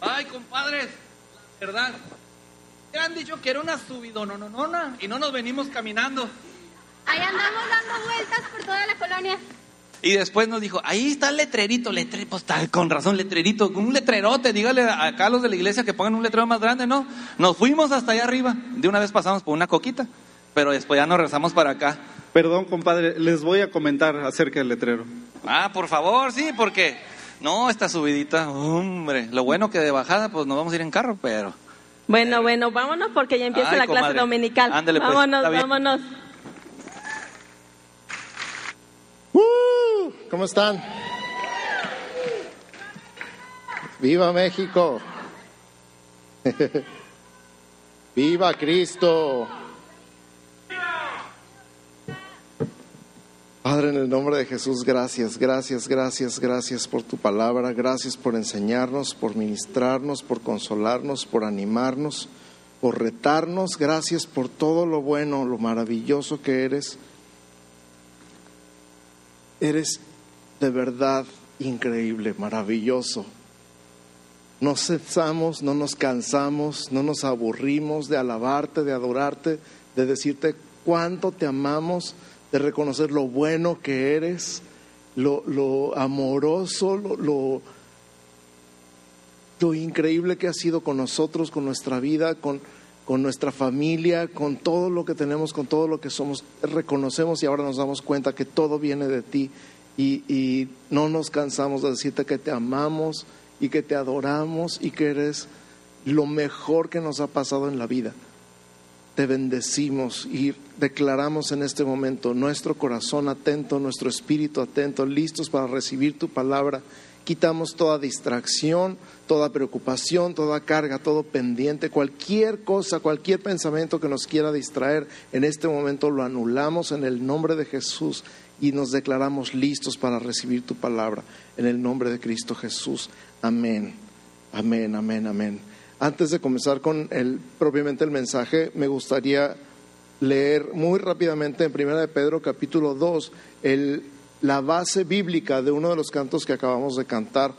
Ay, compadres, la verdad. Te han dicho que era una subidononona y no nos venimos caminando. Ahí andamos dando vueltas por toda la colonia. Y después nos dijo, ahí está el letrerito, letrerito, pues, está, con razón, letrerito, un letrerote, dígale acá a los de la iglesia que pongan un letrero más grande, ¿no? Nos fuimos hasta allá arriba, de una vez pasamos por una coquita, pero después ya nos rezamos para acá. Perdón, compadre, les voy a comentar acerca del letrero. Ah, por favor, sí, porque no, esta subidita, hombre, lo bueno que de bajada pues nos vamos a ir en carro, pero... Bueno, bueno, vámonos porque ya empieza Ay, la clase dominical. Ándele, pues, vámonos, vámonos. ¡Uh! ¿Cómo están? ¡Viva México! ¡Viva Cristo! Padre, en el nombre de Jesús, gracias, gracias, gracias, gracias por tu palabra, gracias por enseñarnos, por ministrarnos, por consolarnos, por animarnos, por retarnos, gracias por todo lo bueno, lo maravilloso que eres. Eres de verdad increíble, maravilloso. No cesamos, no nos cansamos, no nos aburrimos de alabarte, de adorarte, de decirte cuánto te amamos, de reconocer lo bueno que eres, lo, lo amoroso, lo, lo, increíble que has sido con nosotros, con nuestra vida, con, con nuestra familia, con todo lo que tenemos, con todo lo que somos. Reconocemos y ahora nos damos cuenta que todo viene de ti y, y no nos cansamos de decirte que te amamos y que te adoramos y que eres lo mejor que nos ha pasado en la vida. Te bendecimos y declaramos en este momento nuestro corazón atento, nuestro espíritu atento, listos para recibir tu palabra. Quitamos toda distracción, toda preocupación, toda carga, todo pendiente, cualquier cosa, cualquier pensamiento que nos quiera distraer, en este momento lo anulamos en el nombre de Jesús y nos declaramos listos para recibir tu palabra. En el nombre de Cristo Jesús. Amén. Amén, amén, amén. Antes de comenzar con propiamente el mensaje, me gustaría leer muy rápidamente en Primera de Pedro capítulo 2 el, la base bíblica de uno de los cantos que acabamos de cantar,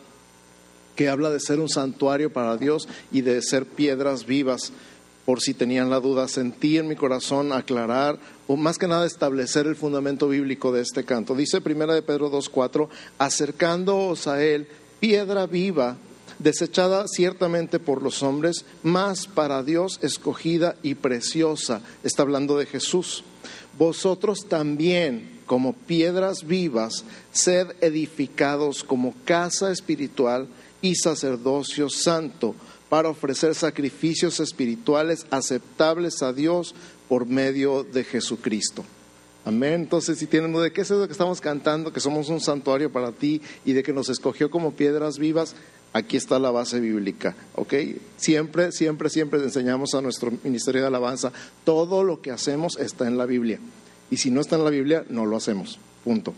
que habla de ser un santuario para Dios y de ser piedras vivas. Por si tenían la duda, sentí en mi corazón aclarar o más que nada establecer el fundamento bíblico de este canto. Dice Primera de Pedro 2.4, acercándoos a él, piedra viva, desechada ciertamente por los hombres, mas para Dios escogida y preciosa. Está hablando de Jesús. Vosotros también, como piedras vivas, sed edificados como casa espiritual y sacerdocio santo, para ofrecer sacrificios espirituales aceptables a Dios por medio de Jesucristo. Amén. Entonces, si tienen de qué es eso que estamos cantando, que somos un santuario para ti y de que nos escogió como piedras vivas, aquí está la base bíblica, ¿ok? Siempre, siempre, siempre enseñamos a nuestro ministerio de alabanza, todo lo que hacemos está en la Biblia. Y si no está en la Biblia, no lo hacemos, punto.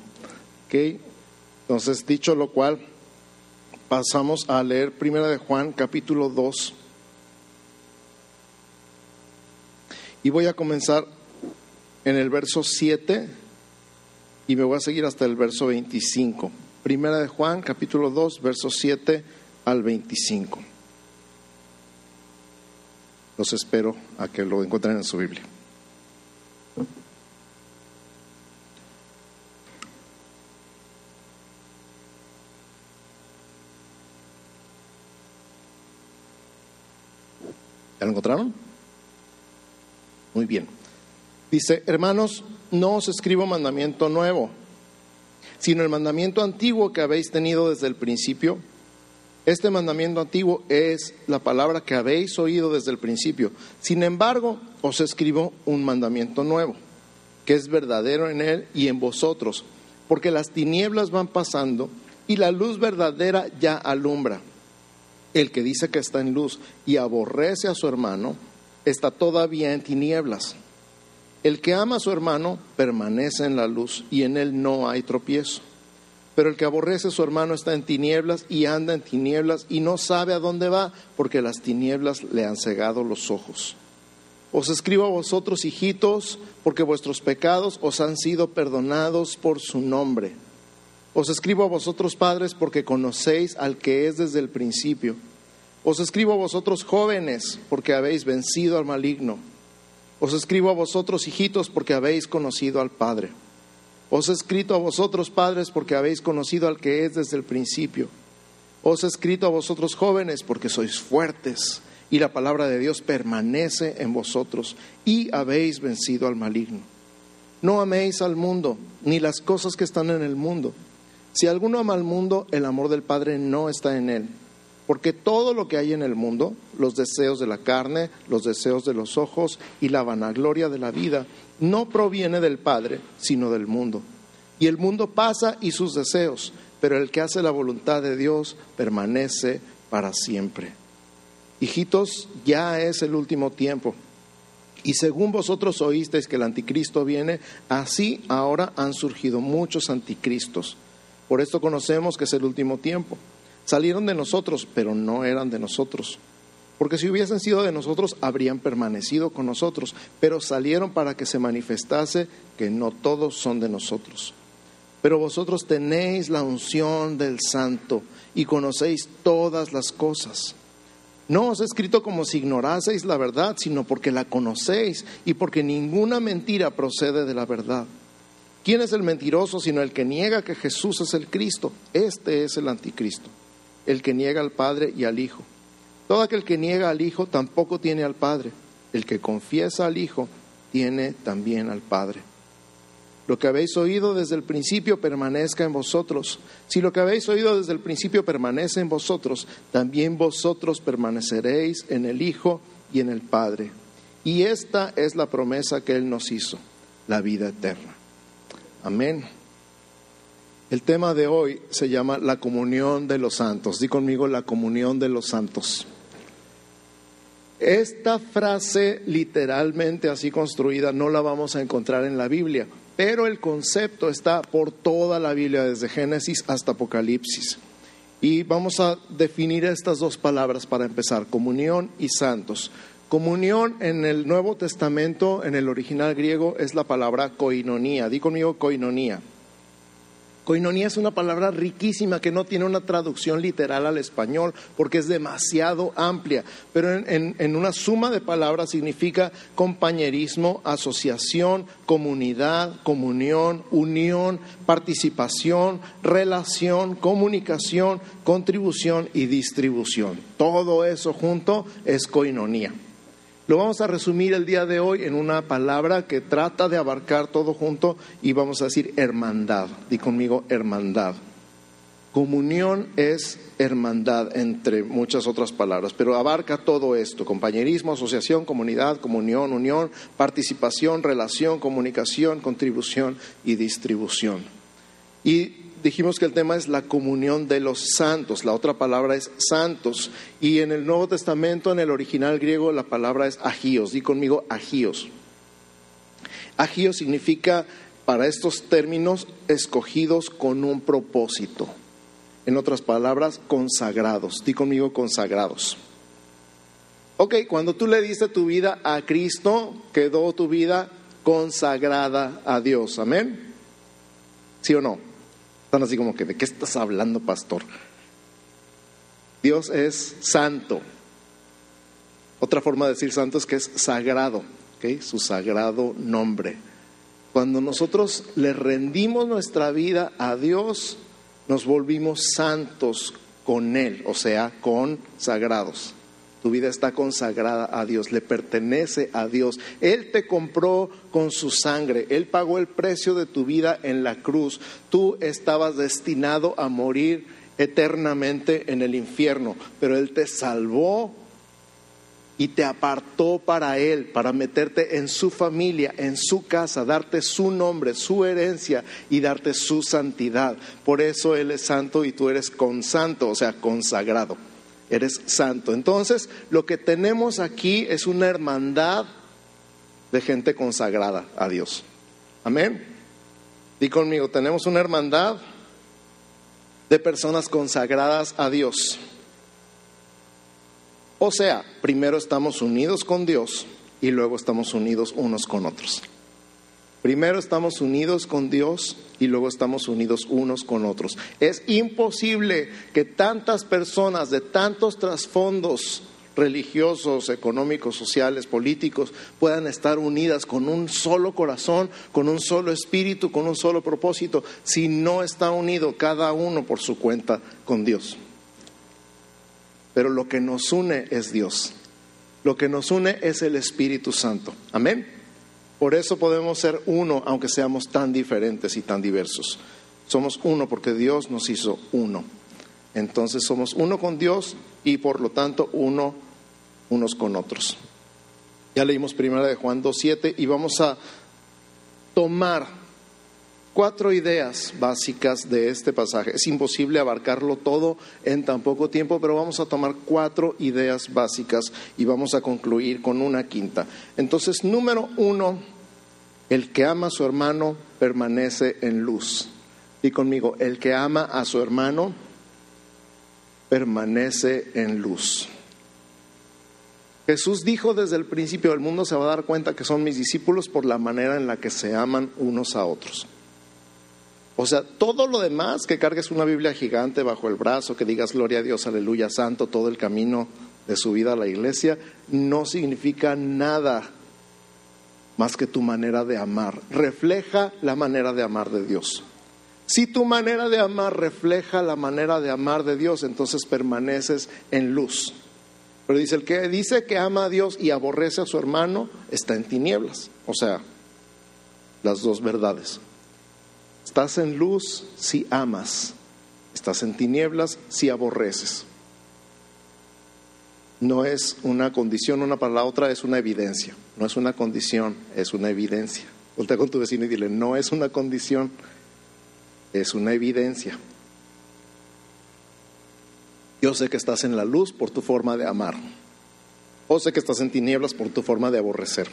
¿Ok? Entonces, dicho lo cual, pasamos a leer Primera de Juan, capítulo 2. Y voy a comenzar en el verso 7 y me voy a seguir hasta el verso 25. Primera de Juan, capítulo 2, verso 7 al 25. Los espero a que lo encuentren en su Biblia. ¿Ya lo encontraron? Muy bien. Dice, hermanos, no os escribo mandamiento nuevo, sino el mandamiento antiguo que habéis tenido desde el principio. Este mandamiento antiguo es la palabra que habéis oído desde el principio. Sin embargo, os escribo un mandamiento nuevo, que es verdadero en él y en vosotros, porque las tinieblas van pasando y la luz verdadera ya alumbra. El que dice que está en luz y aborrece a su hermano, está todavía en tinieblas. El que ama a su hermano permanece en la luz y en él no hay tropiezo. Pero el que aborrece a su hermano está en tinieblas y anda en tinieblas y no sabe a dónde va porque las tinieblas le han cegado los ojos. Os escribo a vosotros, hijitos, porque vuestros pecados os han sido perdonados por su nombre. Os escribo a vosotros, padres, porque conocéis al que es desde el principio. Os escribo a vosotros jóvenes, porque habéis vencido al maligno. Os escribo a vosotros hijitos, porque habéis conocido al Padre. Os he escrito a vosotros padres, porque habéis conocido al que es desde el principio. Os he escrito a vosotros jóvenes, porque sois fuertes, y la palabra de Dios permanece en vosotros, y habéis vencido al maligno. No améis al mundo, ni las cosas que están en el mundo. Si alguno ama al mundo, el amor del Padre no está en él. Porque todo lo que hay en el mundo, los deseos de la carne, los deseos de los ojos y la vanagloria de la vida, no proviene del Padre, sino del mundo. Y el mundo pasa y sus deseos, pero el que hace la voluntad de Dios permanece para siempre. Hijitos, ya es el último tiempo. Y según vosotros oísteis que el anticristo viene, así ahora han surgido muchos anticristos. Por esto conocemos que es el último tiempo. Salieron de nosotros, pero no eran de nosotros. Porque si hubiesen sido de nosotros, habrían permanecido con nosotros, pero salieron para que se manifestase que no todos son de nosotros. Pero vosotros tenéis la unción del Santo y conocéis todas las cosas. No os he escrito como si ignoraseis la verdad, sino porque la conocéis y porque ninguna mentira procede de la verdad. ¿Quién es el mentiroso sino el que niega que Jesús es el Cristo? Este es el anticristo el que niega al Padre y al Hijo. Todo aquel que niega al Hijo tampoco tiene al Padre. El que confiesa al Hijo tiene también al Padre. Lo que habéis oído desde el principio permanezca en vosotros. Si lo que habéis oído desde el principio permanece en vosotros, también vosotros permaneceréis en el Hijo y en el Padre. Y esta es la promesa que Él nos hizo, la vida eterna. Amén. El tema de hoy se llama la comunión de los santos. Di conmigo la comunión de los santos. Esta frase literalmente así construida no la vamos a encontrar en la Biblia, pero el concepto está por toda la Biblia, desde Génesis hasta Apocalipsis. Y vamos a definir estas dos palabras para empezar, comunión y santos. Comunión en el Nuevo Testamento, en el original griego, es la palabra koinonía. Di conmigo koinonía. Coinonía es una palabra riquísima que no tiene una traducción literal al español porque es demasiado amplia, pero en, una suma de palabras significa compañerismo, asociación, comunidad, comunión, unión, participación, relación, comunicación, contribución y distribución. Todo eso junto es coinonía. Lo vamos a resumir el día de hoy en una palabra que trata de abarcar todo junto y vamos a decir hermandad. Di conmigo hermandad. Comunión es hermandad entre muchas otras palabras, pero abarca todo esto, compañerismo, asociación, comunidad, comunión, unión, participación, relación, comunicación, contribución y distribución. Y dijimos que el tema es la comunión de los santos, la otra palabra es santos, y en el Nuevo Testamento, en el original griego, la palabra es agíos, di conmigo agíos. Agíos significa, para estos términos, escogidos con un propósito. En otras palabras, consagrados, di conmigo consagrados. Ok, cuando tú le diste tu vida a Cristo, quedó tu vida consagrada a Dios, amén. ¿Sí o no? Están así como que, ¿de qué estás hablando, pastor? Dios es santo. Otra forma de decir santo es que es sagrado, su sagrado nombre. Cuando nosotros le rendimos nuestra vida a Dios, nos volvimos santos con Él, o sea, consagrados. Tu vida está consagrada a Dios, le pertenece a Dios. Él te compró con su sangre, Él pagó el precio de tu vida en la cruz. Tú estabas destinado a morir eternamente en el infierno, pero Él te salvó y te apartó para Él, para meterte en su familia, en su casa, darte su nombre, su herencia y darte su santidad. Por eso Él es santo y tú eres consanto, o sea, consagrado eres santo. Entonces, lo que tenemos aquí es una hermandad de gente consagrada a Dios. Amén. Di conmigo, tenemos una hermandad de personas consagradas a Dios. O sea, primero estamos unidos con Dios y luego estamos unidos unos con otros. Primero estamos unidos con Dios y luego estamos unidos unos con otros. Es imposible que tantas personas de tantos trasfondos religiosos, económicos, sociales, políticos, puedan estar unidas con un solo corazón, con un solo espíritu, con un solo propósito, si no está unido cada uno por su cuenta con Dios. Pero lo que nos une es Dios. Lo que nos une es el Espíritu Santo. Amén. Por eso podemos ser uno, aunque seamos tan diferentes y tan diversos. Somos uno porque Dios nos hizo uno. Entonces somos uno con Dios y por lo tanto uno unos con otros. Ya leímos primera de Juan 2.7 y vamos a tomar cuatro ideas básicas de este pasaje. Es imposible abarcarlo todo en tan poco tiempo, pero vamos a tomar cuatro ideas básicas y vamos a concluir con una quinta. Entonces, número uno, el que ama a su hermano permanece en luz. Y conmigo, el que ama a su hermano permanece en luz. Jesús dijo desde el principio, el mundo se va a dar cuenta que son mis discípulos por la manera en la que se aman unos a otros. O sea, todo lo demás, que cargues una Biblia gigante bajo el brazo, que digas gloria a Dios, aleluya, santo, todo el camino de su vida a la iglesia, no significa nada más que tu manera de amar. Refleja la manera de amar de Dios. Si tu manera de amar refleja la manera de amar de Dios, entonces permaneces en luz. Pero dice, el que dice que ama a Dios y aborrece a su hermano está en tinieblas. O sea, las dos verdades. Estás en luz si amas, estás en tinieblas si aborreces. No es una condición una para la otra, es una evidencia. No es una condición, es una evidencia. Voltea con tu vecino y dile, no es una condición, es una evidencia. Yo sé que estás en la luz por tu forma de amar. O sé que estás en tinieblas por tu forma de aborrecer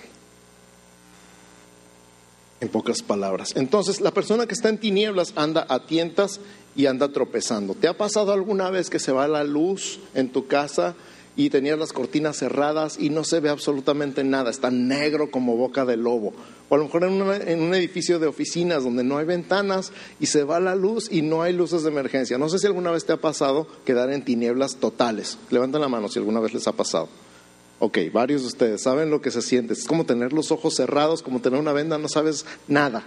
en pocas palabras. Entonces, la persona que está en tinieblas anda a tientas y anda tropezando. ¿Te ha pasado alguna vez que se va la luz en tu casa y tenías las cortinas cerradas y no se ve absolutamente nada? Está negro como boca de lobo. O a lo mejor en, en un edificio de oficinas donde no hay ventanas y se va la luz y no hay luces de emergencia. No sé si alguna vez te ha pasado quedar en tinieblas totales. Levanten la mano si alguna vez les ha pasado. Ok, varios de ustedes saben lo que se siente. Es como tener los ojos cerrados, como tener una venda, no sabes nada.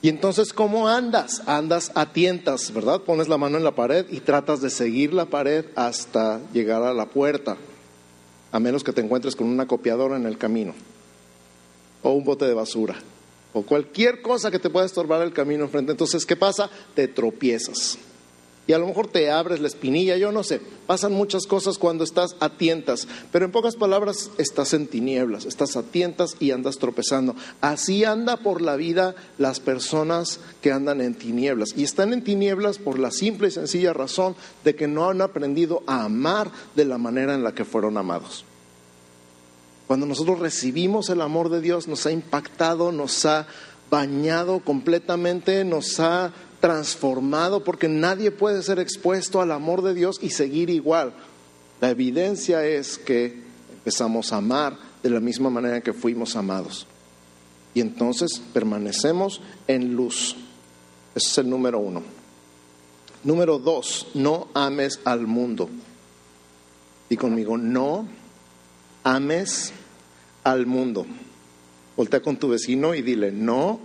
Y entonces, ¿cómo andas? Andas a tientas, ¿verdad? Pones la mano en la pared y tratas de seguir la pared hasta llegar a la puerta, a menos que te encuentres con una copiadora en el camino, o un bote de basura, o cualquier cosa que te pueda estorbar el camino enfrente. Entonces, ¿qué pasa? Te tropiezas y a lo mejor te abres la espinilla, yo no sé, pasan muchas cosas cuando estás a tientas, pero en pocas palabras estás en tinieblas, estás a tientas y andas tropezando. Así anda por la vida las personas que andan en tinieblas y están en tinieblas por la simple y sencilla razón de que no han aprendido a amar de la manera en la que fueron amados. Cuando nosotros recibimos el amor de Dios, nos ha impactado, nos ha bañado completamente, nos ha transformado porque nadie puede ser expuesto al amor de Dios y seguir igual. La evidencia es que empezamos a amar de la misma manera que fuimos amados. Y entonces permanecemos en luz. Ese es el número uno. Número dos, no ames al mundo. Y conmigo, no ames al mundo. Voltea con tu vecino y dile, no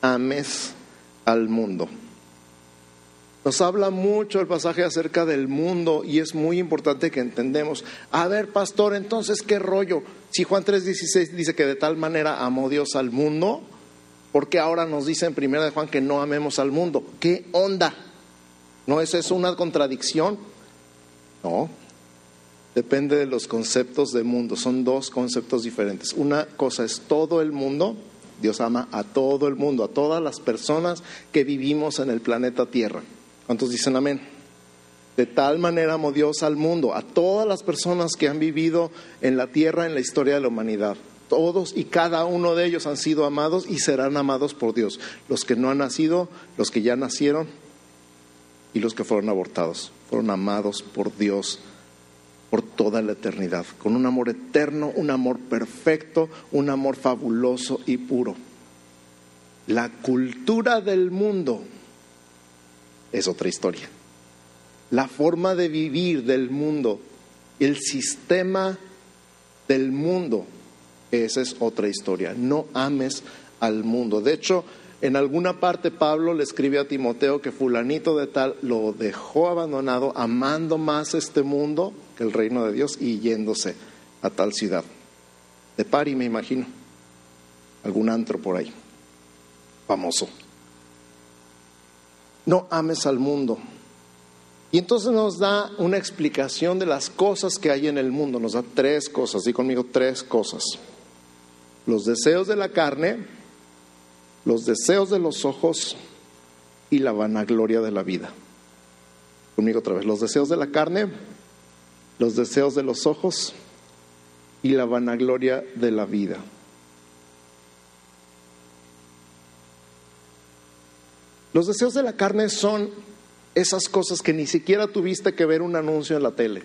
ames al mundo. Nos habla mucho el pasaje acerca del mundo y es muy importante que entendemos. A ver, pastor, entonces, ¿qué rollo? Si Juan 3:16 dice que de tal manera amó Dios al mundo, ¿por qué ahora nos dice en primera de Juan que no amemos al mundo? ¿Qué onda? ¿No es eso una contradicción? No. Depende de los conceptos de mundo. Son dos conceptos diferentes. Una cosa es todo el mundo Dios ama a todo el mundo, a todas las personas que vivimos en el planeta Tierra. ¿Cuántos dicen amén? De tal manera amó Dios al mundo, a todas las personas que han vivido en la tierra en la historia de la humanidad. Todos y cada uno de ellos han sido amados y serán amados por Dios. Los que no han nacido, los que ya nacieron y los que fueron abortados, fueron amados por Dios por toda la eternidad, con un amor eterno, un amor perfecto, un amor fabuloso y puro. La cultura del mundo es otra historia. La forma de vivir del mundo, el sistema del mundo, esa es otra historia. No ames al mundo. De hecho, en alguna parte Pablo le escribe a Timoteo que fulanito de tal lo dejó abandonado, amando más este mundo que el reino de Dios y yéndose a tal ciudad. De Pari, me imagino. Algún antro por ahí. Famoso. No ames al mundo. Y entonces nos da una explicación de las cosas que hay en el mundo. Nos da tres cosas. Di conmigo tres cosas. Los deseos de la carne, los deseos de los ojos y la vanagloria de la vida. Conmigo otra vez. Los deseos de la carne, los deseos de los ojos y la vanagloria de la vida. Los deseos de la carne son esas cosas que ni siquiera tuviste que ver un anuncio en la tele.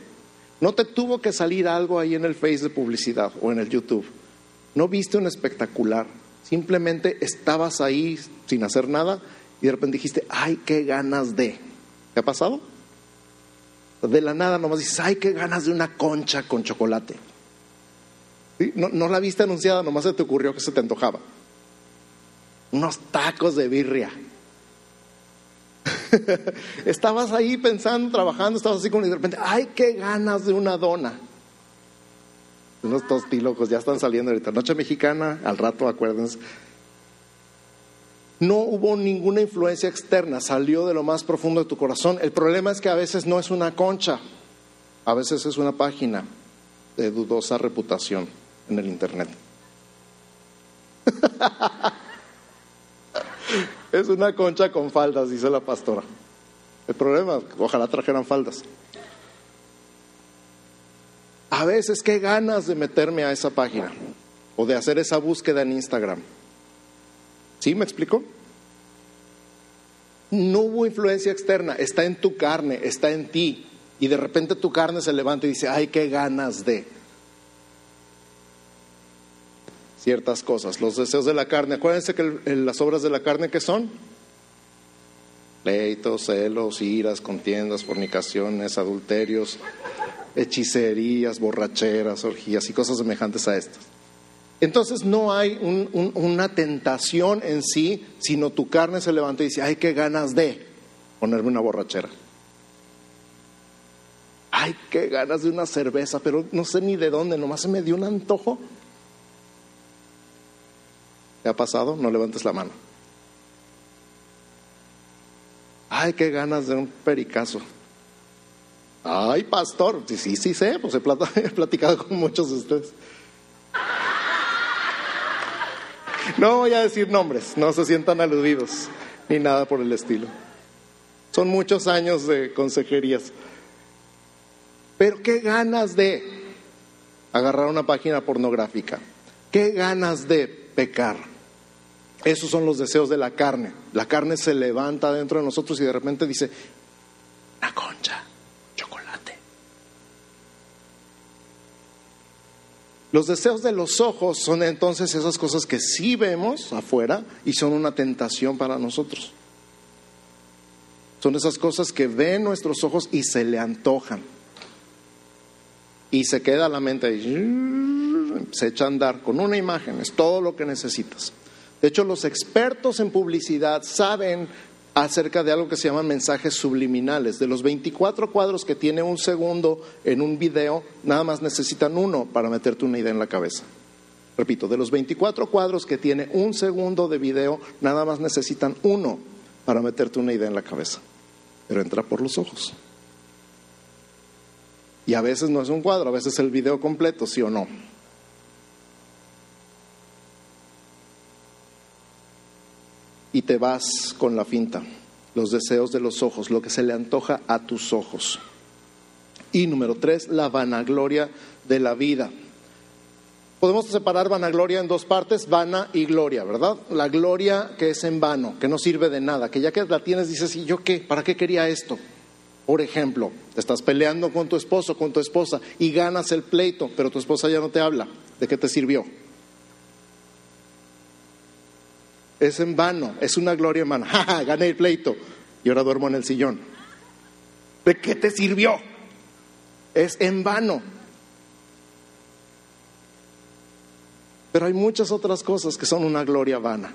No te tuvo que salir algo ahí en el Face de publicidad o en el YouTube. No viste un espectacular. Simplemente estabas ahí sin hacer nada y de repente dijiste, ay, qué ganas de. ¿Qué ha pasado? De la nada nomás dices, ay, qué ganas de una concha con chocolate. No, no la viste anunciada, nomás se te ocurrió que se te antojaba. Unos tacos de birria. estabas ahí pensando, trabajando, estabas así con y de repente, ay, qué ganas de una dona. Unos tostilocos ya están saliendo ahorita. Noche mexicana, al rato acuérdense. No hubo ninguna influencia externa, salió de lo más profundo de tu corazón. El problema es que a veces no es una concha, a veces es una página de dudosa reputación en el Internet. Es una concha con faldas, dice la pastora. El problema, ojalá trajeran faldas. A veces, qué ganas de meterme a esa página o de hacer esa búsqueda en Instagram. ¿Sí me explico? No hubo influencia externa, está en tu carne, está en ti. Y de repente tu carne se levanta y dice, ay, qué ganas de ciertas cosas. Los deseos de la carne. Acuérdense que las obras de la carne, ¿qué son? Pleitos, celos, iras, contiendas, fornicaciones, adulterios, hechicerías, borracheras, orgías y cosas semejantes a estas. Entonces no hay una tentación en sí, sino tu carne se levanta y dice, ay, qué ganas de ponerme una borrachera. Ay, qué ganas de una cerveza, pero no sé ni de dónde, nomás se me dio un antojo ¿Te ha pasado? No levantes la mano. Ay, qué ganas de un pericazo. Ay, pastor, sí, sí, sí sé, pues he platicado con muchos de ustedes. No voy a decir nombres, no se sientan aludidos, ni nada por el estilo. Son muchos años de consejerías. Pero qué ganas de agarrar una página pornográfica, qué ganas de pecar. Esos son los deseos de la carne. La carne se levanta dentro de nosotros y de repente dice, una concha, chocolate. Los deseos de los ojos son entonces esas cosas que sí vemos afuera y son una tentación para nosotros. Son esas cosas que ven nuestros ojos y se le antojan. Y se queda la mente ahí, se echa a andar con una imagen, es todo lo que necesitas. De hecho, los expertos en publicidad saben acerca de algo que se llaman mensajes subliminales. De los 24 cuadros que tiene un segundo en un video, nada más necesitan uno para meterte una idea en la cabeza. Repito, de los 24 cuadros que tiene un segundo de video, nada más necesitan uno para meterte una idea en la cabeza. Pero entra por los ojos. Y a veces no es un cuadro, a veces es el video completo, sí o no. Y te vas con la finta, los deseos de los ojos, lo que se le antoja a tus ojos. Y número tres, la vanagloria de la vida. Podemos separar vanagloria en dos partes, vana y gloria, ¿verdad? La gloria que es en vano, que no sirve de nada, que ya que la tienes dices, ¿y yo qué? ¿Para qué quería esto? Por ejemplo, te estás peleando con tu esposo, con tu esposa y ganas el pleito, pero tu esposa ya no te habla. ¿De qué te sirvió? Es en vano, es una gloria en vano. Gané el pleito y ahora duermo en el sillón. ¿De qué te sirvió? Es en vano. Pero hay muchas otras cosas que son una gloria vana.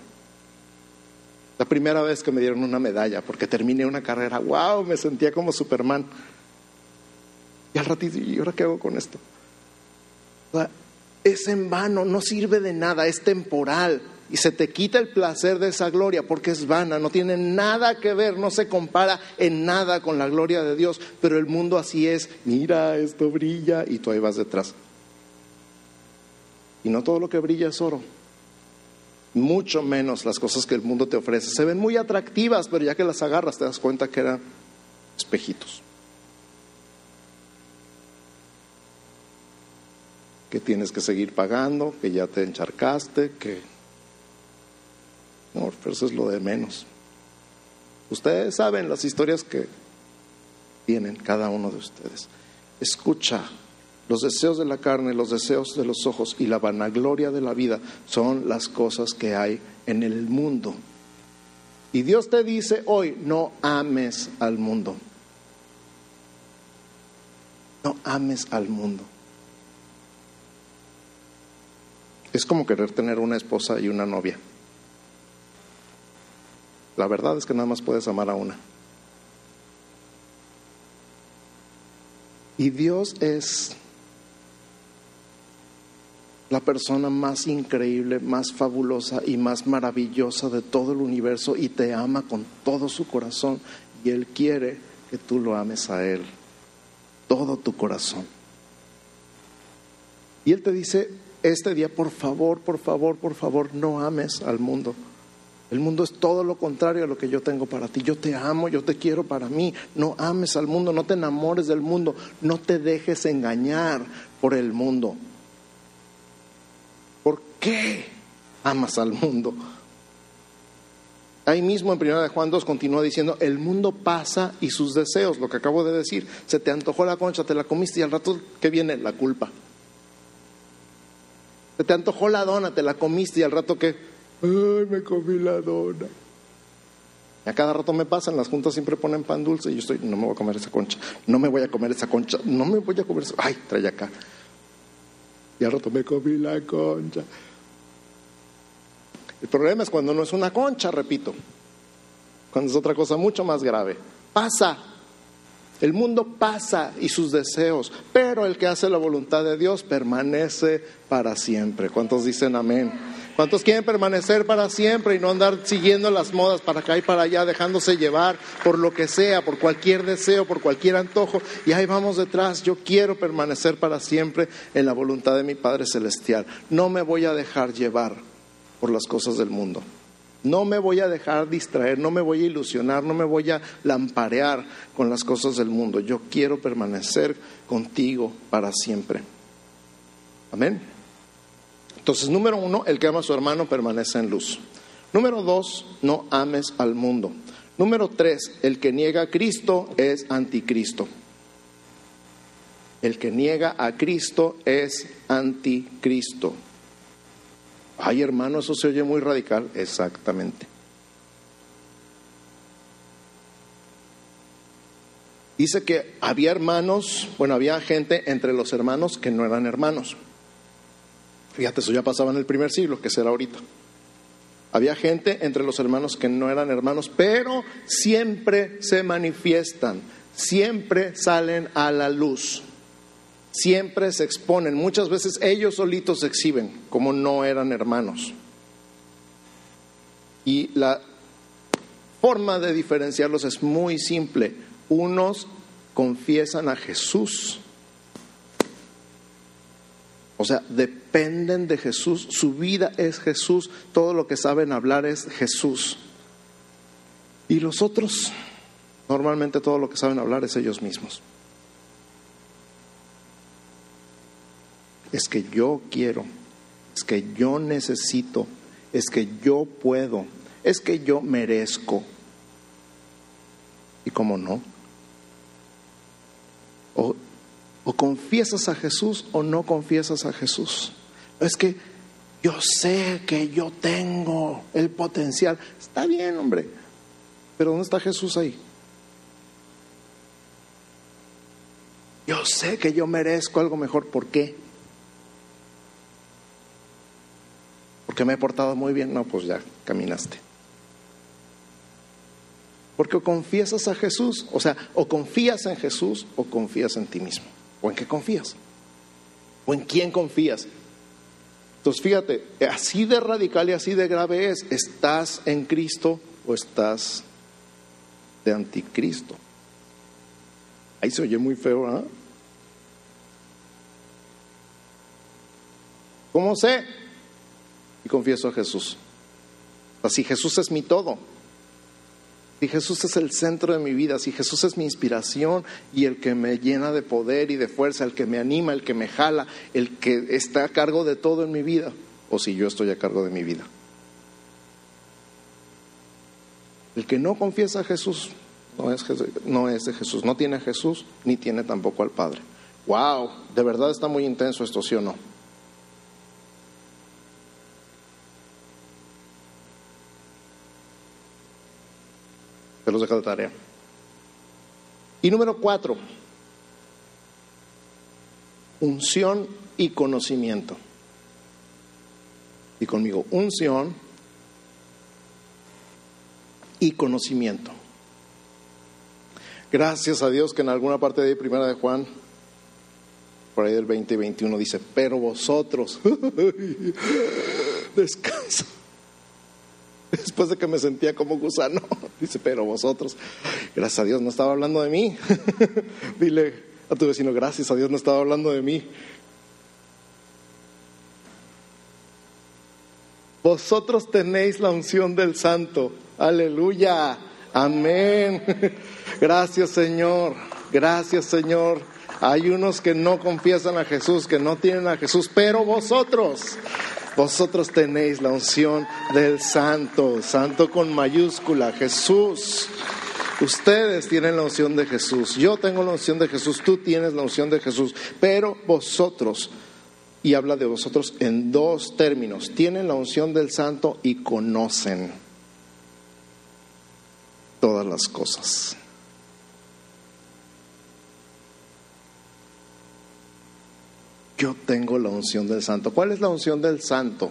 La primera vez que me dieron una medalla porque terminé una carrera, wow, me sentía como Superman. Y al ratito, ¿y ahora qué hago con esto? Es en vano, no sirve de nada, es temporal. Y se te quita el placer de esa gloria porque es vana, no tiene nada que ver, no se compara en nada con la gloria de Dios. Pero el mundo así es, mira, esto brilla y tú ahí vas detrás. Y no todo lo que brilla es oro mucho menos las cosas que el mundo te ofrece. Se ven muy atractivas, pero ya que las agarras te das cuenta que eran espejitos. Que tienes que seguir pagando, que ya te encharcaste, que... No, pero eso es lo de menos. Ustedes saben las historias que tienen cada uno de ustedes. Escucha los deseos de la carne, los deseos de los ojos y la vanagloria de la vida son las cosas que hay en el mundo. Y Dios te dice hoy, no ames al mundo. No ames al mundo. Es como querer tener una esposa y una novia. La verdad es que nada más puedes amar a una. Y Dios es la persona más increíble, más fabulosa y más maravillosa de todo el universo y te ama con todo su corazón y Él quiere que tú lo ames a Él, todo tu corazón. Y Él te dice, este día, por favor, por favor, por favor, no ames al mundo. El mundo es todo lo contrario a lo que yo tengo para ti. Yo te amo, yo te quiero para mí. No ames al mundo, no te enamores del mundo, no te dejes engañar por el mundo qué amas al mundo? Ahí mismo en 1 de Juan 2 continúa diciendo, el mundo pasa y sus deseos, lo que acabo de decir, se te antojó la concha, te la comiste y al rato que viene la culpa. Se te antojó la dona, te la comiste y al rato que, ay, me comí la dona. A cada rato me pasan, las juntas siempre ponen pan dulce y yo estoy, no me voy a comer esa concha, no me voy a comer esa concha, no me voy a comer esa, ay, trae acá. Y rato me comí la concha. El problema es cuando no es una concha, repito, cuando es otra cosa mucho más grave. Pasa, el mundo pasa y sus deseos, pero el que hace la voluntad de Dios permanece para siempre. ¿Cuántos dicen amén? ¿Cuántos quieren permanecer para siempre y no andar siguiendo las modas para acá y para allá, dejándose llevar por lo que sea, por cualquier deseo, por cualquier antojo? Y ahí vamos detrás. Yo quiero permanecer para siempre en la voluntad de mi Padre Celestial. No me voy a dejar llevar por las cosas del mundo. No me voy a dejar distraer, no me voy a ilusionar, no me voy a lamparear con las cosas del mundo. Yo quiero permanecer contigo para siempre. Amén. Entonces, número uno, el que ama a su hermano permanece en luz. Número dos, no ames al mundo. Número tres, el que niega a Cristo es anticristo. El que niega a Cristo es anticristo. Ay, hermano, eso se oye muy radical. Exactamente. Dice que había hermanos, bueno, había gente entre los hermanos que no eran hermanos. Fíjate, eso ya pasaba en el primer siglo, que será ahorita. Había gente entre los hermanos que no eran hermanos, pero siempre se manifiestan, siempre salen a la luz siempre se exponen. Muchas veces ellos solitos se exhiben, como no eran hermanos. Y la forma de diferenciarlos es muy simple. Unos confiesan a Jesús. O sea, dependen de Jesús, su vida es Jesús, todo lo que saben hablar es Jesús. Y los otros, normalmente todo lo que saben hablar es ellos mismos. es que yo quiero, es que yo necesito, es que yo puedo, es que yo merezco. ¿Y cómo no? O, o confiesas a Jesús o no confiesas a Jesús. Es que yo sé que yo tengo el potencial. Está bien, hombre. Pero ¿dónde está Jesús ahí? Yo sé que yo merezco algo mejor. ¿Por qué? Porque me he portado muy bien. No, pues ya caminaste. Porque o confiesas a Jesús, o sea, o confías en Jesús o confías en ti mismo. ¿O en qué confías? ¿O en quién confías? Entonces fíjate, así de radical y así de grave es, ¿estás en Cristo o estás de anticristo? Ahí se oye muy feo, ¿ah? ¿Cómo sé? Y confieso a Jesús. Así Jesús es mi todo. Si Jesús es el centro de mi vida, si Jesús es mi inspiración y el que me llena de poder y de fuerza, el que me anima, el que me jala, el que está a cargo de todo en mi vida, o si yo estoy a cargo de mi vida. El que no confiesa a Jesús no es, no es de Jesús, no tiene a Jesús ni tiene tampoco al Padre. ¡Wow! De verdad está muy intenso esto, ¿sí o no? Se los dejo de tarea. Y número cuatro, unción y conocimiento. Y conmigo, unción y conocimiento. Gracias a Dios que en alguna parte de Primera de Juan, por ahí del 20 y 21, dice, pero vosotros, descansa. Después de que me sentía como gusano, dice, pero vosotros, gracias a Dios no estaba hablando de mí. Dile a tu vecino, gracias a Dios no estaba hablando de mí. Vosotros tenéis la unción del santo. Aleluya. Amén. Gracias Señor. Gracias Señor. Hay unos que no confiesan a Jesús, que no tienen a Jesús, pero vosotros, vosotros tenéis la unción del santo, santo con mayúscula, Jesús. Ustedes tienen la unción de Jesús, yo tengo la unción de Jesús, tú tienes la unción de Jesús, pero vosotros, y habla de vosotros en dos términos, tienen la unción del santo y conocen todas las cosas. Yo tengo la unción del santo. ¿Cuál es la unción del santo?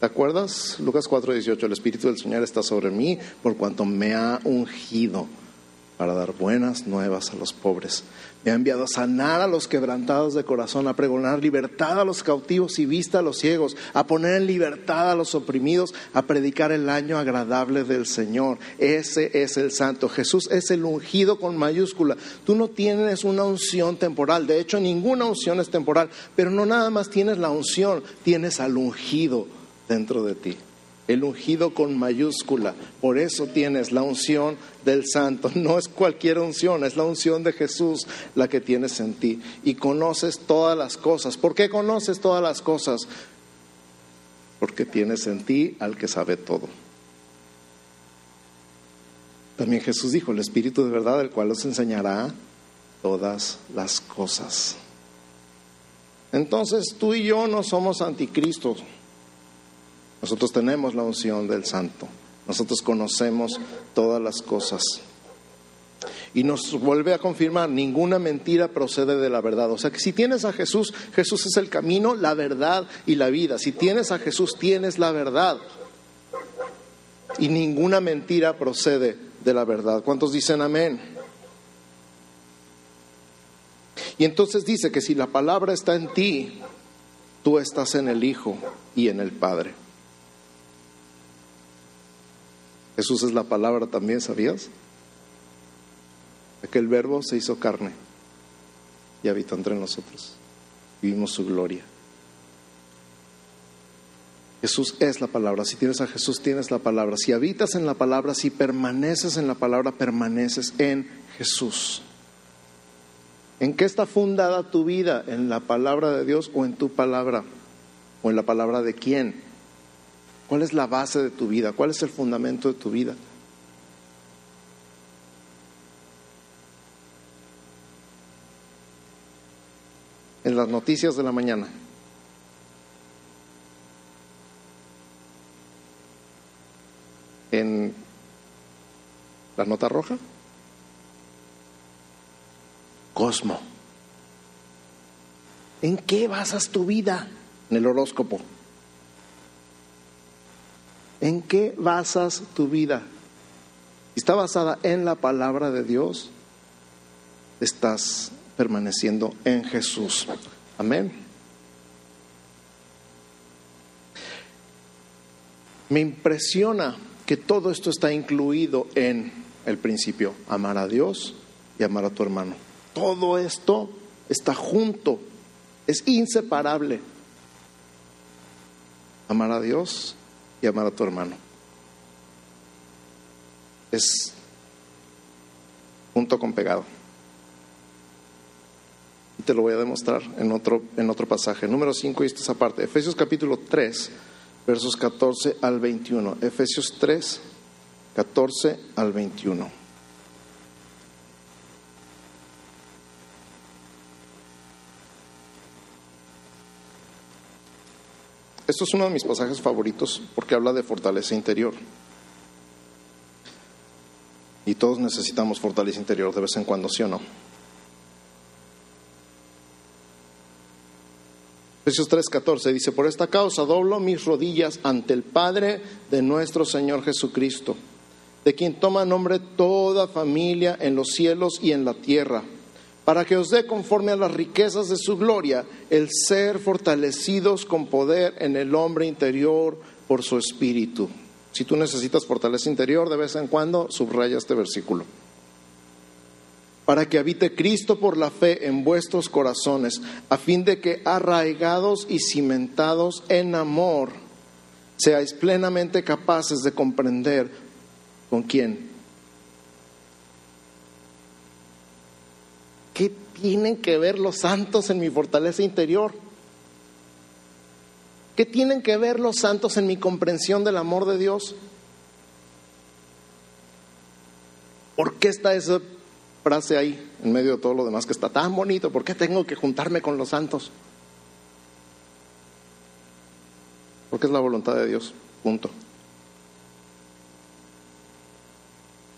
¿Te acuerdas? Lucas 4:18, el Espíritu del Señor está sobre mí por cuanto me ha ungido para dar buenas nuevas a los pobres. Me ha enviado a sanar a los quebrantados de corazón, a pregonar libertad a los cautivos y vista a los ciegos, a poner en libertad a los oprimidos, a predicar el año agradable del Señor. Ese es el santo. Jesús es el ungido con mayúscula. Tú no tienes una unción temporal. De hecho, ninguna unción es temporal. Pero no nada más tienes la unción, tienes al ungido dentro de ti el ungido con mayúscula. Por eso tienes la unción del santo. No es cualquier unción, es la unción de Jesús la que tienes en ti. Y conoces todas las cosas. ¿Por qué conoces todas las cosas? Porque tienes en ti al que sabe todo. También Jesús dijo, el Espíritu de verdad, el cual os enseñará todas las cosas. Entonces tú y yo no somos anticristos. Nosotros tenemos la unción del Santo. Nosotros conocemos todas las cosas. Y nos vuelve a confirmar, ninguna mentira procede de la verdad. O sea que si tienes a Jesús, Jesús es el camino, la verdad y la vida. Si tienes a Jesús, tienes la verdad. Y ninguna mentira procede de la verdad. ¿Cuántos dicen amén? Y entonces dice que si la palabra está en ti, tú estás en el Hijo y en el Padre. Jesús es la palabra también, ¿sabías? Aquel verbo se hizo carne y habitó entre nosotros. Vivimos su gloria. Jesús es la palabra. Si tienes a Jesús, tienes la palabra. Si habitas en la palabra, si permaneces en la palabra, permaneces en Jesús. ¿En qué está fundada tu vida? ¿En la palabra de Dios o en tu palabra? ¿O en la palabra de quién? ¿Cuál es la base de tu vida? ¿Cuál es el fundamento de tu vida? en las noticias de la mañana. En la nota roja. Cosmo. ¿En qué basas tu vida? En el horóscopo. ¿En qué basas tu vida? Está basada en la palabra de Dios. Estás permaneciendo en Jesús. Amén. Me impresiona que todo esto está incluido en el principio, amar a Dios y amar a tu hermano. Todo esto está junto, es inseparable. Amar a Dios y amar a tu hermano. Es junto con pegado. Y te lo voy a demostrar en otro, en otro pasaje. Número 5, y esta es aparte. Efesios capítulo 3, versos 14 al 21. Efesios 3, 14 al 21. Esto es uno de mis pasajes favoritos porque habla de fortaleza interior. Y todos necesitamos fortaleza interior de vez en cuando, ¿sí o no? Efesios 3:14 dice, por esta causa doblo mis rodillas ante el Padre de nuestro Señor Jesucristo, de quien toma nombre toda familia en los cielos y en la tierra, para que os dé conforme a las riquezas de su gloria el ser fortalecidos con poder en el hombre interior por su espíritu. Si tú necesitas fortaleza interior, de vez en cuando subraya este versículo para que habite Cristo por la fe en vuestros corazones, a fin de que arraigados y cimentados en amor, seáis plenamente capaces de comprender con quién. ¿Qué tienen que ver los santos en mi fortaleza interior? ¿Qué tienen que ver los santos en mi comprensión del amor de Dios? ¿Por qué está ese frase ahí, en medio de todo lo demás que está tan bonito, ¿por qué tengo que juntarme con los santos? Porque es la voluntad de Dios, punto.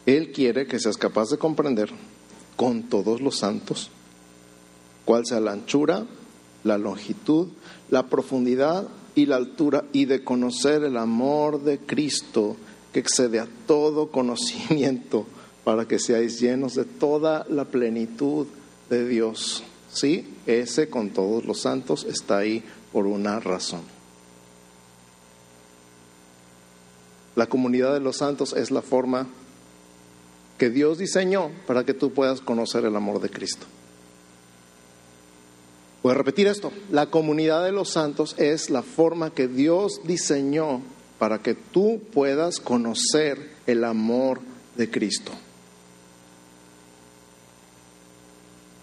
Él quiere que seas capaz de comprender con todos los santos cuál sea la anchura, la longitud, la profundidad y la altura y de conocer el amor de Cristo que excede a todo conocimiento para que seáis llenos de toda la plenitud de Dios. Sí, ese con todos los santos está ahí por una razón. La comunidad de los santos es la forma que Dios diseñó para que tú puedas conocer el amor de Cristo. Voy a repetir esto. La comunidad de los santos es la forma que Dios diseñó para que tú puedas conocer el amor de Cristo.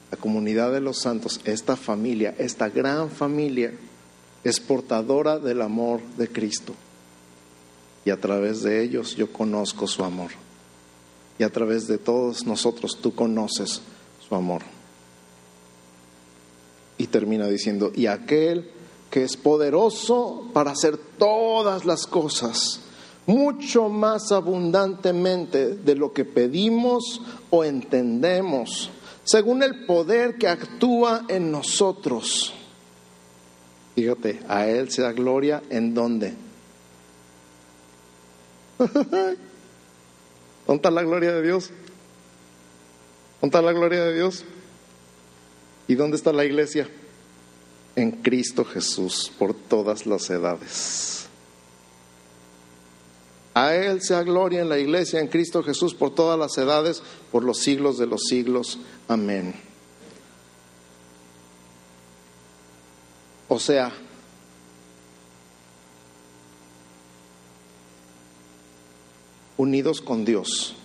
la comunidad de los santos, esta familia, esta gran familia, es portadora del amor de Cristo. Y a través de ellos yo conozco su amor. Y a través de todos nosotros tú conoces su amor. Y termina diciendo, y aquel que es poderoso para hacer todas las cosas, mucho más abundantemente de lo que pedimos o entendemos según el poder que actúa en nosotros. Fíjate, a Él sea gloria en dónde. ¿Dónde está la gloria de Dios? ¿Dónde está la gloria de Dios? ¿Y dónde está la iglesia? En Cristo Jesús por todas las edades. A Él sea gloria en la iglesia, en Cristo Jesús, por todas las edades, por los siglos de los siglos. Amén. O sea, unidos con Dios,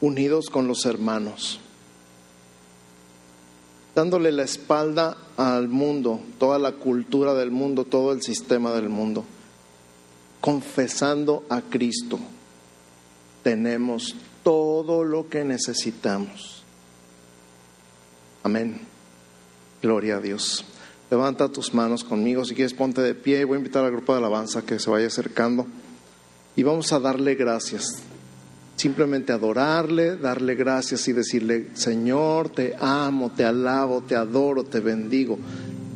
unidos con los hermanos, dándole la espalda al mundo, toda la cultura del mundo, todo el sistema del mundo confesando a Cristo, tenemos todo lo que necesitamos. Amén. Gloria a Dios. Levanta tus manos conmigo. Si quieres, ponte de pie. Voy a invitar al grupo de alabanza que se vaya acercando. Y vamos a darle gracias. Simplemente adorarle, darle gracias y decirle, Señor, te amo, te alabo, te adoro, te bendigo.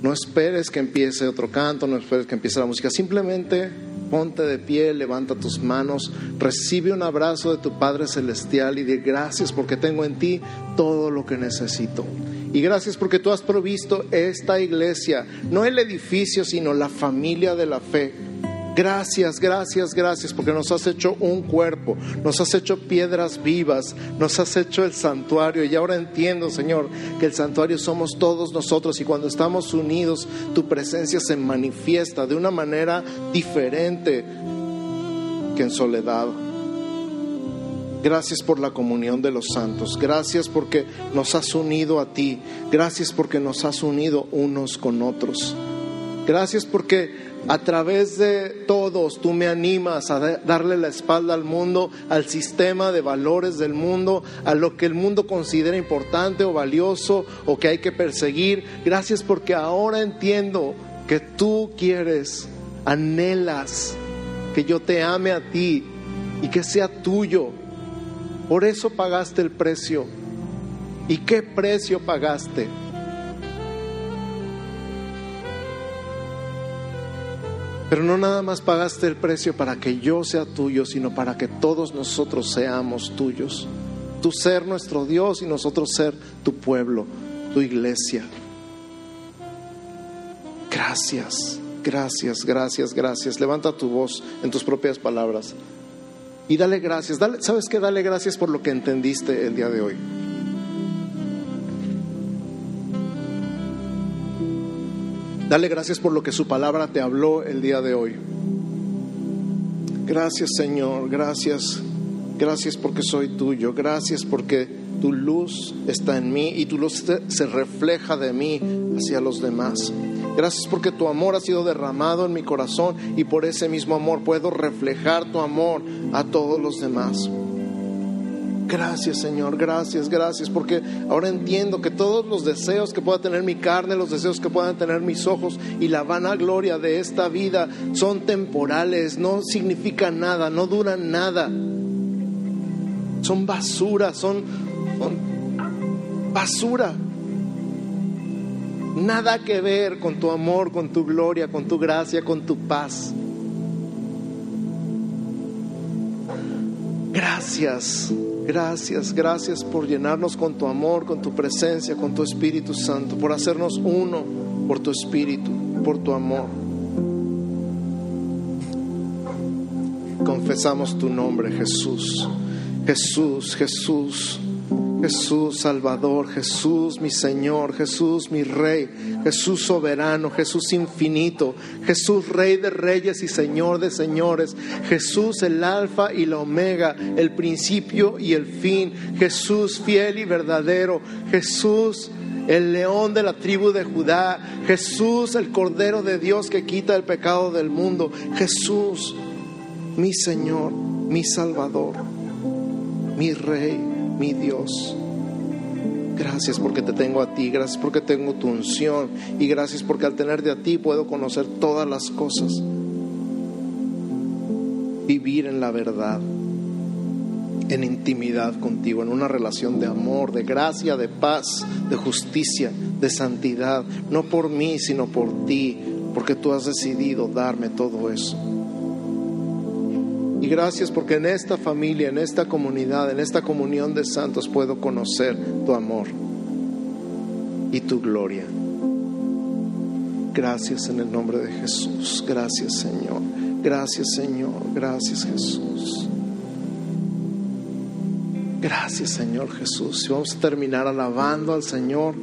No esperes que empiece otro canto, no esperes que empiece la música. Simplemente ponte de pie, levanta tus manos, recibe un abrazo de tu Padre Celestial y de gracias porque tengo en ti todo lo que necesito. Y gracias porque tú has provisto esta iglesia, no el edificio, sino la familia de la fe Gracias, gracias, gracias, porque nos has hecho un cuerpo, nos has hecho piedras vivas, nos has hecho el santuario. Y ahora entiendo, Señor, que el santuario somos todos nosotros y cuando estamos unidos, tu presencia se manifiesta de una manera diferente que en soledad. Gracias por la comunión de los santos. Gracias porque nos has unido a ti. Gracias porque nos has unido unos con otros. Gracias porque a través de todos tú me animas a darle la espalda al mundo, al sistema de valores del mundo, a lo que el mundo considera importante o valioso o que hay que perseguir. Gracias porque ahora entiendo que tú quieres, anhelas que yo te ame a ti y que sea tuyo. Por eso pagaste el precio. ¿Y qué precio pagaste? Pero no nada más pagaste el precio para que yo sea tuyo, sino para que todos nosotros seamos tuyos. Tú ser nuestro Dios y nosotros ser tu pueblo, tu iglesia. Gracias, gracias, gracias, gracias. Levanta tu voz en tus propias palabras y dale gracias. Dale, ¿Sabes qué? Dale gracias por lo que entendiste el día de hoy. Dale gracias por lo que su palabra te habló el día de hoy. Gracias Señor, gracias. Gracias porque soy tuyo. Gracias porque tu luz está en mí y tu luz se refleja de mí hacia los demás. Gracias porque tu amor ha sido derramado en mi corazón y por ese mismo amor puedo reflejar tu amor a todos los demás. Gracias Señor, gracias, gracias, porque ahora entiendo que todos los deseos que pueda tener mi carne, los deseos que puedan tener mis ojos y la vana gloria de esta vida son temporales, no significan nada, no duran nada. Son basura, son, son basura. Nada que ver con tu amor, con tu gloria, con tu gracia, con tu paz. Gracias. Gracias, gracias por llenarnos con tu amor, con tu presencia, con tu Espíritu Santo, por hacernos uno por tu Espíritu, por tu amor. Confesamos tu nombre, Jesús. Jesús, Jesús. Jesús Salvador, Jesús mi Señor, Jesús mi Rey, Jesús soberano, Jesús infinito, Jesús Rey de reyes y Señor de señores, Jesús el alfa y la omega, el principio y el fin, Jesús fiel y verdadero, Jesús el león de la tribu de Judá, Jesús el Cordero de Dios que quita el pecado del mundo, Jesús mi Señor, mi Salvador, mi Rey mi Dios. Gracias porque te tengo a ti, gracias porque tengo tu unción y gracias porque al tenerte a ti puedo conocer todas las cosas. Vivir en la verdad, en intimidad contigo, en una relación de amor, de gracia, de paz, de justicia, de santidad, no por mí, sino por ti, porque tú has decidido darme todo eso. Gracias porque en esta familia, en esta comunidad, en esta comunión de santos puedo conocer tu amor y tu gloria. Gracias en el nombre de Jesús. Gracias Señor. Gracias Señor. Gracias Jesús. Gracias Señor Jesús. Y vamos a terminar alabando al Señor.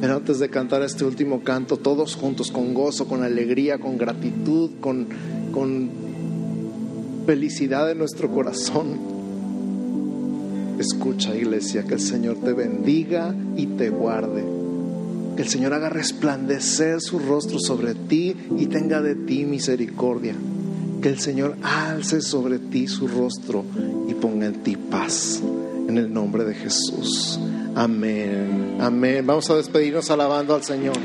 Pero antes de cantar este último canto, todos juntos, con gozo, con alegría, con gratitud, con, con felicidad en nuestro corazón. Escucha, iglesia, que el Señor te bendiga y te guarde. Que el Señor haga resplandecer su rostro sobre ti y tenga de ti misericordia. Que el Señor alce sobre ti su rostro y ponga en ti paz. En el nombre de Jesús. Amén. Amén. Vamos a despedirnos alabando al Señor.